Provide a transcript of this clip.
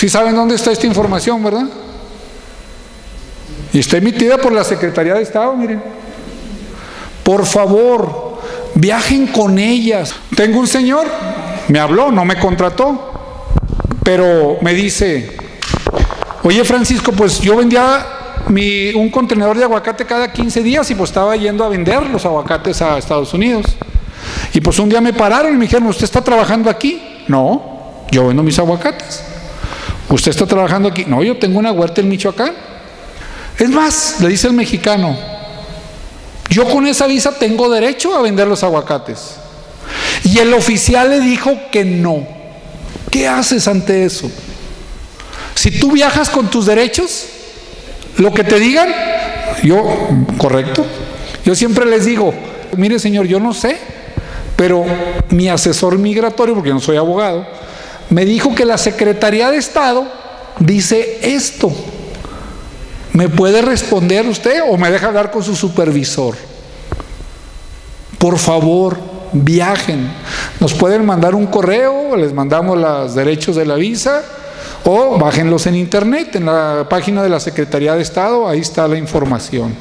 Sí saben dónde está esta información, ¿verdad? Y está emitida por la Secretaría de Estado, miren. Por favor, viajen con ellas. Tengo un señor, me habló, no me contrató, pero me dice, oye Francisco, pues yo vendía un contenedor de aguacate cada 15 días y pues estaba yendo a vender los aguacates a Estados Unidos. Y pues un día me pararon y me dijeron, ¿usted está trabajando aquí? No, yo vendo mis aguacates. ¿Usted está trabajando aquí? No, yo tengo una huerta en Michoacán. Es más, le dice el mexicano, yo con esa visa tengo derecho a vender los aguacates. Y el oficial le dijo que no. ¿Qué haces ante eso? Si tú viajas con tus derechos, lo que te digan, yo, correcto. Yo siempre les digo, mire señor, yo no sé, pero mi asesor migratorio, porque yo no soy abogado, me dijo que la Secretaría de Estado dice esto. ¿Me puede responder usted o me deja hablar con su supervisor? Por favor, viajen. Nos pueden mandar un correo, les mandamos los derechos de la visa o bájenlos en internet, en la página de la Secretaría de Estado, ahí está la información.